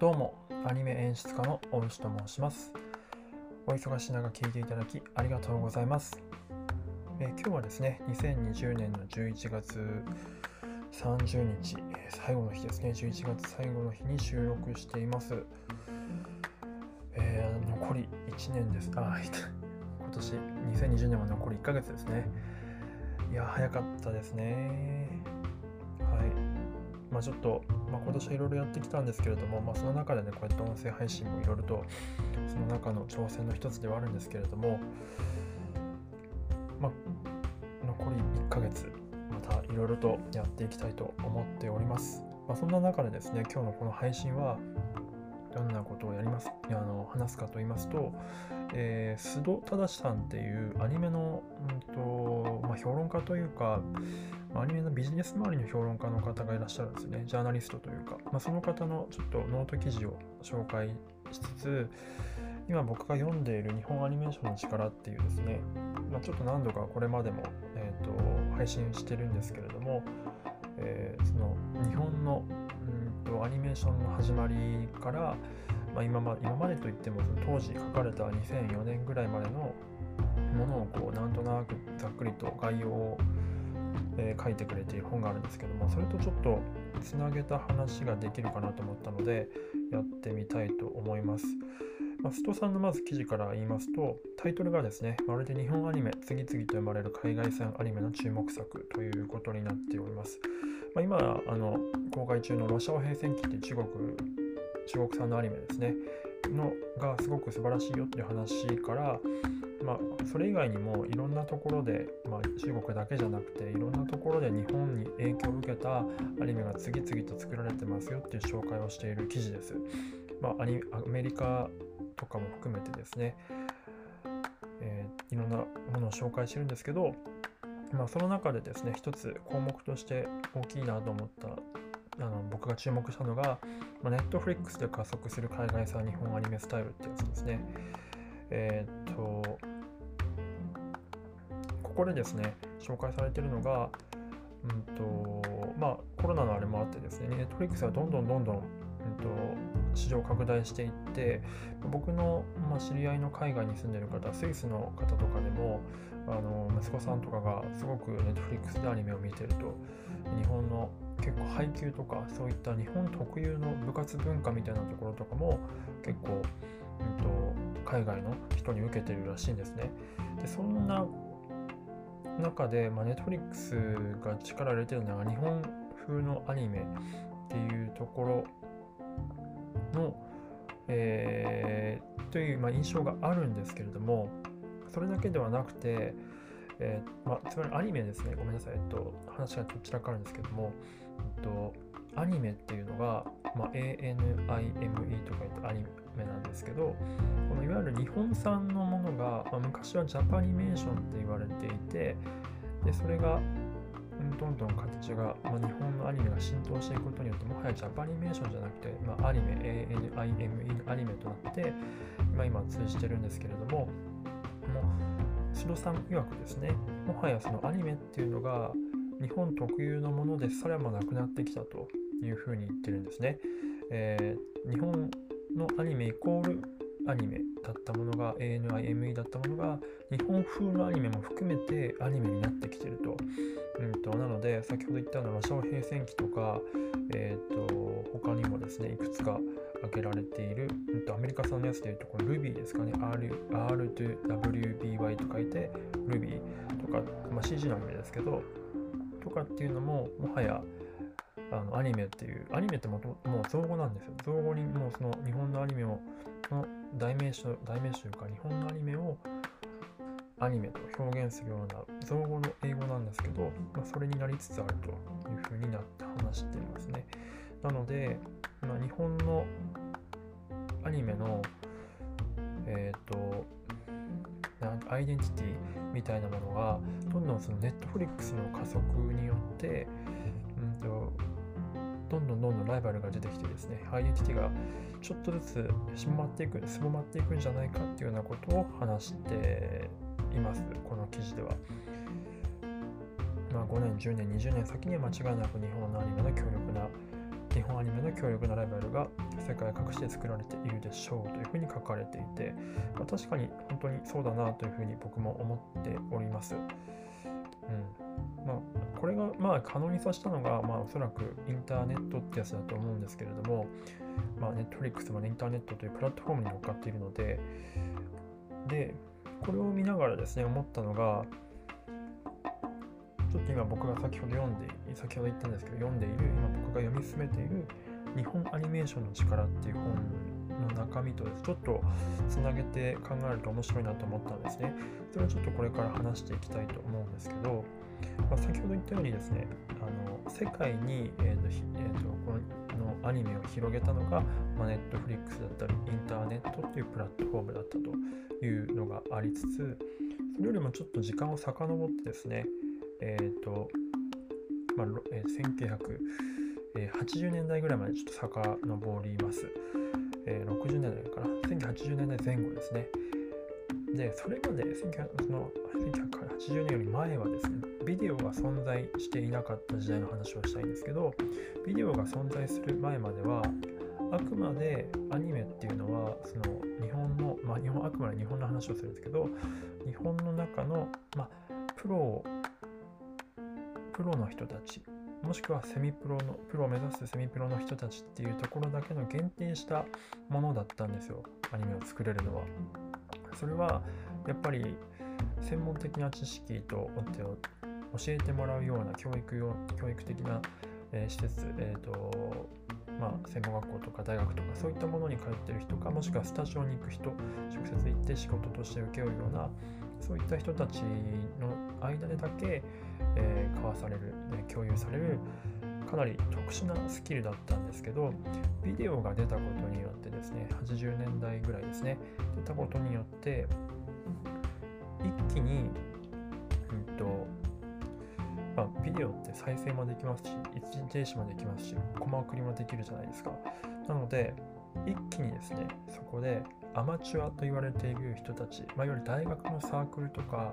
どうも、アニメ演出家の大石と申します。お忙しい中聞いていただきありがとうございます。え今日はですね、2020年の11月30日、最後の日ですね、11月最後の日に収録しています。えー残り1年です。あ、今年2020年は残り1ヶ月ですね。いや、早かったですね。はい。まあちょっと、まあ、今年はいろいろやってきたんですけれども、まあ、その中でね、こうやって音声配信もいろいろと、その中の挑戦の一つではあるんですけれども、まあ、残り1ヶ月、またいろいろとやっていきたいと思っております。まあ、そんな中でですね、今日のこの配信は、どんなことをやりますあの話すかと言いますと、えー、須戸正さんっていうアニメの、うんとまあ、評論家というか、アニメのビジネス周りの評論家の方がいらっしゃるんですね。ジャーナリストというか、まあ、その方のちょっとノート記事を紹介しつつ、今僕が読んでいる日本アニメーションの力っていうですね、まあ、ちょっと何度かこれまでも、えー、と配信してるんですけれども、えーその日本のとアニメーションの始まりから、まあ、今ま今までといっても当時書かれた2004年ぐらいまでのものをこうなんとなくざっくりと概要を、えー書いてくれている本があるんですけどもそれとちょっとつなげた話ができるかなと思ったのでやってみたいと思います。ま、ストさんのまず記事から言いますとタイトルがですねまるで日本アニメ次々と生まれる海外産アニメの注目作ということになっております。まあ、今あの公開中のロシア平戦記って中国中国産のアニメですねのがすごく素晴らしいよっていう話から、まあ、それ以外にもいろんなところで、まあ、中国だけじゃなくていろんなところで日本に影響を受けたアニメが次々と作られてますよっていう紹介をしている記事です。まあ、アメリカとかも含めてですね、えーいろんなものを紹介してるんですけど、まあ、その中でですね一つ項目として大きいなと思ったあの僕が注目したのが、まあ、Netflix で加速する海外産日本アニメスタイルってやつですね。えーっと、ここでですね、紹介されてるのが、うんと、まあコロナのあれもあってですね、Netflix はどんどんどんどん、うんと、市場拡大していって、僕の、まあ、知り合いの海外に住んでる方、スイスの方とかでも、あの息子さんとかがすごく Netflix でアニメを見てると、日本の結構配給とかそういった日本特有の部活文化みたいなところとかも結構、うん、と海外の人に受けてるらしいんですね。でそんな中で、まあ、Netflix が力を入れてるのは日本風のアニメっていうところの、えーという、まあ、印象があるんですけれどもそれだけではなくて、えーまあ、つまりアニメですね、ごめんなさい、えっと、話がどちらかあるんですけども、えっと、アニメっていうのが、まあ、ANIME とか言ってアニメなんですけど、このいわゆる日本産のものが、まあ、昔はジャパニメーションって言われていて、でそれが、どんどん形が、まあ、日本のアニメが浸透していくことによって、もはやジャパニメーションじゃなくて、まあ、アニメ、ANIME アニメとなって、まあ、今通じてるんですけれども、もう白さん曰くですね、もはやそのアニメっていうのが日本特有のものでさらもなくなってきたというふうに言ってるんですね。えー日本のアニメイコールアニメだったものが ANIME だったものが日本風のアニメも含めてアニメになってきてると。うん、となので先ほど言ったようなロシア語平戦記とか、えー、と他にもですねいくつか挙げられている、うん、とアメリカ産のやつでいうとこの Ruby ですかね R, R2WBY と書いて Ruby とか、まあ、CG のアニメですけどとかっていうのももはやあのアニメっていうアニメってもともう造語なんですよ。造語にもうその日本のアニメをの代名詞代名詞というか日本のアニメをアニメと表現するような造語の英語なんですけど、まあ、それになりつつあるというふうになって話していますね。なので、まあ、日本のアニメの、えっ、と、なんアイデンティティみたいなものが、どんどんそのネットフリックスの加速によって、うんと、どんどんどんどんライバルが出てきてですね、アイデンティティがちょっとずつしまっていく、すぼまっていくんじゃないかっていうようなことを話しています、この記事では。まあ、5年、10年、20年先には間違いなく日本のアニメの強力な日本アニメの強力なライバルが世界各地で作られているでしょうというふうに書かれていて、まあ、確かに本当にそうだなというふうに僕も思っております。うんまあ、これがまあ可能にさせたのが、まあ、おそらくインターネットってやつだと思うんですけれども、まあ、ネットフリックスも、インターネットというプラットフォームに乗っかっているので、で、これを見ながらですね、思ったのが、ちょっと今僕が先ほど読んで、先ほど言ったんですけど、読んでいる、今僕が読み進めている日本アニメーションの力っていう本の中身とですちょっとつなげて考えると面白いなと思ったんですね。それをちょっとこれから話していきたいと思うんですけど、まあ、先ほど言ったようにですね、あの世界に、えーとえーと、このアニメを広げたのが、まあ、ネットフリックスだったり、インターネットっていうプラットフォームだったというのがありつつ、それよりもちょっと時間を遡ってですね、えっ、ー、と、まあえー、1980年代ぐらいまでちょっと遡ります。えー、60年代かな、1980年代前後ですね。で、それまで1980年より前はですね、ビデオが存在していなかった時代の話をしたいんですけど、ビデオが存在する前までは、あくまでアニメっていうのは、その日本の、まあ日本、あくまで日本の話をするんですけど、日本の中の、まあ、プロプロの人たちもしくはセミプロのプロを目指すセミプロの人たちっていうところだけの限定したものだったんですよアニメを作れるのは。それはやっぱり専門的な知識と教えてもらうような教育用教育的な、えー、施設、えーとまあ、専門学校とか大学とかそういったものに通ってる人かもしくはスタジオに行く人直接行って仕事として請け負うようなそういった人たちの間でだけ、えー、交わされる、え共有されるかなり特殊なスキルだったんですけどビデオが出たことによってですね80年代ぐらいですね。出たことによって一気に、うんとまあ、ビデオって再生もできますし一時停止もできますしコマ送りもできるじゃないですか。なので一気にですねそこでアマチュアと言われている人たち、まあ、いわゆる大学のサークルとか、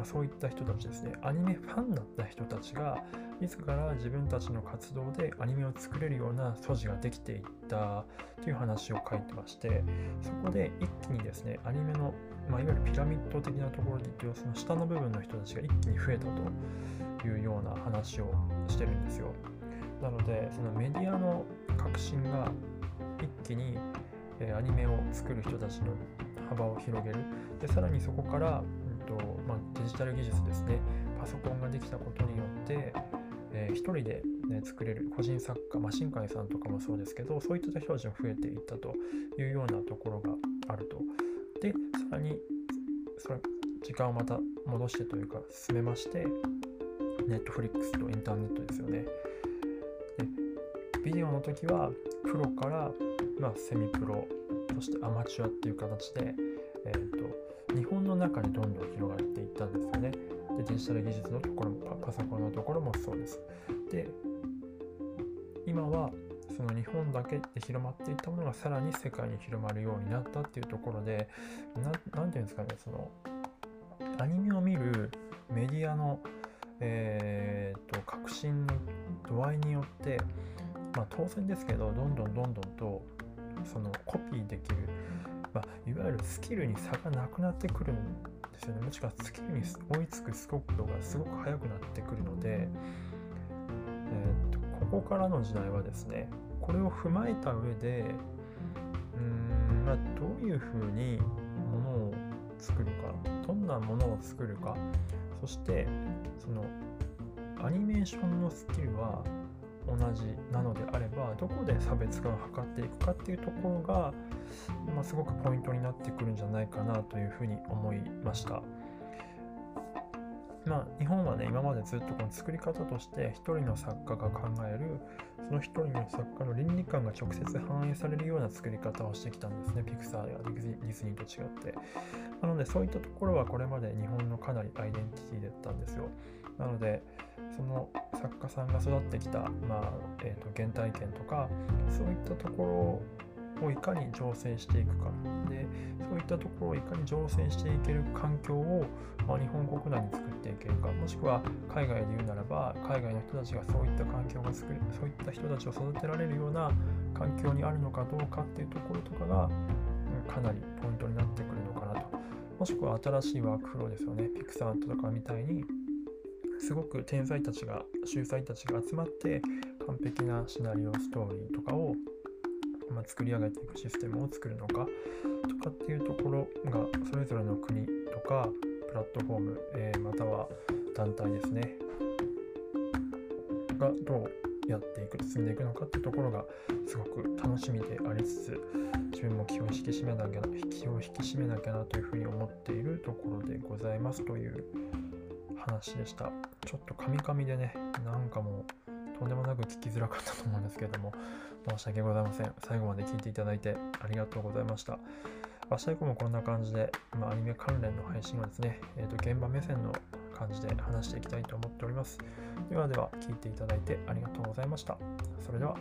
ま、そういった人たちですね。アニメファンだった人たちが自ら自分たちの活動でアニメを作れるような素地ができていったという話を書いてましてそこで一気にですねアニメの、まあ、いわゆるピラミッド的なところで言うとその下の部分の人たちが一気に増えたというような話をしてるんですよ。なのでそのメディアの革新が一気に、アニメを作る人たちの幅を広げる。でさらにそこから、とまあ、デジタル技術ですね。パソコンができたことによって、えー、一人で、ね、作れる個人作家、まあ、新海さんとかもそうですけどそういった人たちも増えていったというようなところがあると。でさらにそれ時間をまた戻してというか進めましてネットフリックスとインターネットですよね。でビデオの時はプロから、まあ、セミプロそしてアマチュアっていう形で、えー、日本の中にどんどん広がっていったんですよね。でデジタル技術のところもパソコンのところもそうです。で今はその日本だけで広まっていったものがさらに世界に広まるようになったっていうところで何て言うんですかねそのアニメを見るメディアの、えーと革新の度合いによってまあ、当然ですけどどんどんどんどんとそのコピーできる、まあ、いわゆるスキルに差がなくなってくるんですよね。もしくはスキルに追いつく速度がすごく速くなってくるので、えー、とここからの時代はですねこれを踏まえた上でうーん、まあ、どういうふうにものを作るかどんなものを作るかそしてそのアニメーションのスキルは同じなのであればどこで差別化を図っていくかっていうところが、まあ、すごくポイントになってくるんじゃないかなというふうに思いました。まあ、日本はね今までずっとこの作り方として一人の作家が考えるその一人の作家の倫理観が直接反映されるような作り方をしてきたんですねピクサーやディズニーと違ってなのでそういったところはこれまで日本のかなりアイデンティティだったんですよなのでその作家さんが育ってきた、まあえーと、原体験とかそういったところをいかに醸成していくか。でそういったところをいかに醸成していける環境を、まあ、日本国内に作っていけるか。もしくは海外で言うならば海外の人たちがそういった環境が作るそういった人たちを育てられるような環境にあるのかどうかっていうところとかが、うん、かなりポイントになってくるのかなと。もしくは新しいワークフローですよね。ピクサーとかみたいにすごく天才たちが秀才たちが集まって完璧なシナリオストーリーとかを、まあ、作り上げていくシステムを作るのかとかっていうところがそれぞれの国とかプラットフォーム、えー、または団体ですねがどうやっていく進んでいくのかっていうところがすごく楽しみでありつつ自分も気を引き締めなきゃ気を引き締めなきゃなというふうに思っているところでございますという話でした。ちょっとカミカミでね、なんかもうとんでもなく聞きづらかったと思うんですけれども、申し訳ございません。最後まで聞いていただいてありがとうございました。明日以降もこんな感じで、まあ、アニメ関連の配信はですね、えー、と現場目線の感じで話していきたいと思っております。ではでは、聞いていただいてありがとうございました。それでは。